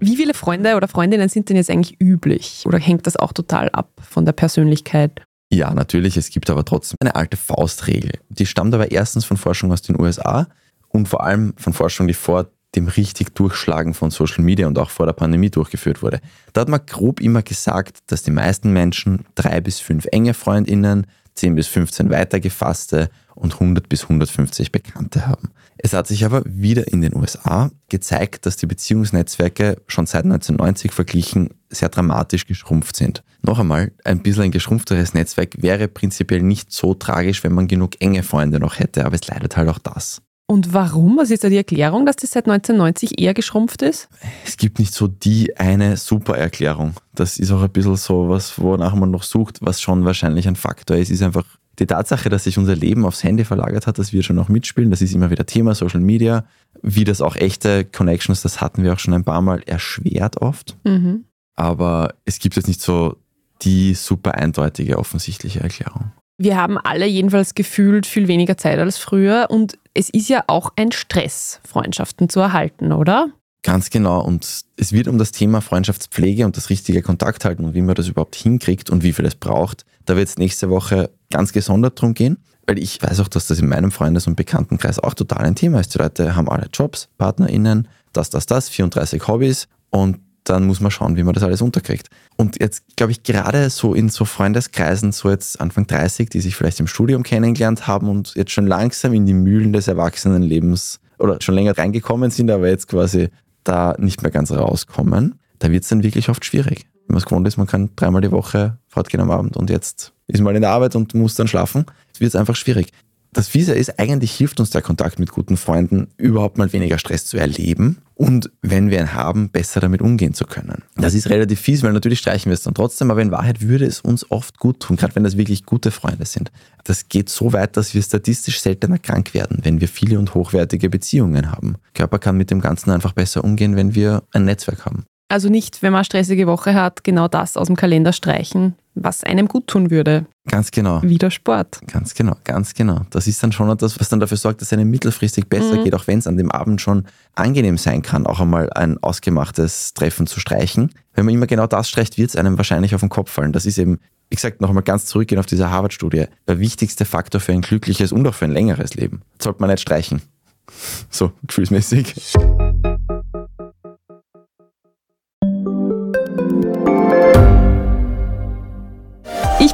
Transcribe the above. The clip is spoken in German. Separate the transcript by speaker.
Speaker 1: Wie viele Freunde oder Freundinnen sind denn jetzt eigentlich üblich? Oder hängt das auch total ab von der Persönlichkeit?
Speaker 2: Ja, natürlich. Es gibt aber trotzdem eine alte Faustregel. Die stammt aber erstens von Forschung aus den USA und vor allem von Forschung, die vor dem richtig Durchschlagen von Social Media und auch vor der Pandemie durchgeführt wurde. Da hat man grob immer gesagt, dass die meisten Menschen drei bis fünf enge Freundinnen, 10 bis 15 weitergefasste und 100 bis 150 Bekannte haben. Es hat sich aber wieder in den USA gezeigt, dass die Beziehungsnetzwerke schon seit 1990 verglichen sehr dramatisch geschrumpft sind. Noch einmal, ein bisschen ein geschrumpfteres Netzwerk wäre prinzipiell nicht so tragisch, wenn man genug enge Freunde noch hätte, aber es leidet halt auch das.
Speaker 1: Und warum? Was ist da die Erklärung, dass das seit 1990 eher geschrumpft ist?
Speaker 2: Es gibt nicht so die eine super Erklärung. Das ist auch ein bisschen so was, wonach man noch sucht, was schon wahrscheinlich ein Faktor ist, ist einfach die Tatsache, dass sich unser Leben aufs Handy verlagert hat, dass wir schon noch mitspielen, das ist immer wieder Thema, Social Media, wie das auch echte Connections, das hatten wir auch schon ein paar Mal, erschwert oft. Mhm. Aber es gibt jetzt nicht so die super eindeutige, offensichtliche Erklärung.
Speaker 1: Wir haben alle jedenfalls gefühlt viel weniger Zeit als früher und es ist ja auch ein Stress, Freundschaften zu erhalten, oder?
Speaker 2: Ganz genau. Und es wird um das Thema Freundschaftspflege und das richtige Kontakt halten und wie man das überhaupt hinkriegt und wie viel es braucht. Da wird es nächste Woche ganz gesondert drum gehen, weil ich weiß auch, dass das in meinem Freundes- und Bekanntenkreis auch total ein Thema ist. Die Leute haben alle Jobs, PartnerInnen, das, das, das, 34 Hobbys und dann muss man schauen, wie man das alles unterkriegt. Und jetzt glaube ich gerade so in so Freundeskreisen, so jetzt Anfang 30, die sich vielleicht im Studium kennengelernt haben und jetzt schon langsam in die Mühlen des Erwachsenenlebens oder schon länger reingekommen sind, aber jetzt quasi da nicht mehr ganz rauskommen, da wird es dann wirklich oft schwierig. Wenn man es gewohnt ist, man kann dreimal die Woche fortgehen am Abend und jetzt ist man in der Arbeit und muss dann schlafen, wird es einfach schwierig. Das Fiese ist, eigentlich hilft uns der Kontakt mit guten Freunden, überhaupt mal weniger Stress zu erleben und wenn wir ihn haben, besser damit umgehen zu können. Das ist relativ fies, weil natürlich streichen wir es dann trotzdem, aber in Wahrheit würde es uns oft gut tun, gerade wenn das wirklich gute Freunde sind. Das geht so weit, dass wir statistisch seltener krank werden, wenn wir viele und hochwertige Beziehungen haben. Körper kann mit dem Ganzen einfach besser umgehen, wenn wir ein Netzwerk haben.
Speaker 1: Also nicht, wenn man eine stressige Woche hat, genau das aus dem Kalender streichen, was einem gut tun würde.
Speaker 2: Ganz genau.
Speaker 1: Wieder Sport.
Speaker 2: Ganz genau, ganz genau. Das ist dann schon etwas, was dann dafür sorgt, dass es einem mittelfristig besser mhm. geht, auch wenn es an dem Abend schon angenehm sein kann, auch einmal ein ausgemachtes Treffen zu streichen. Wenn man immer genau das streicht, wird es einem wahrscheinlich auf den Kopf fallen. Das ist eben, wie gesagt, noch einmal ganz zurückgehen auf diese Harvard-Studie, der wichtigste Faktor für ein glückliches und auch für ein längeres Leben. Das sollte man nicht streichen. So, gefühlsmäßig.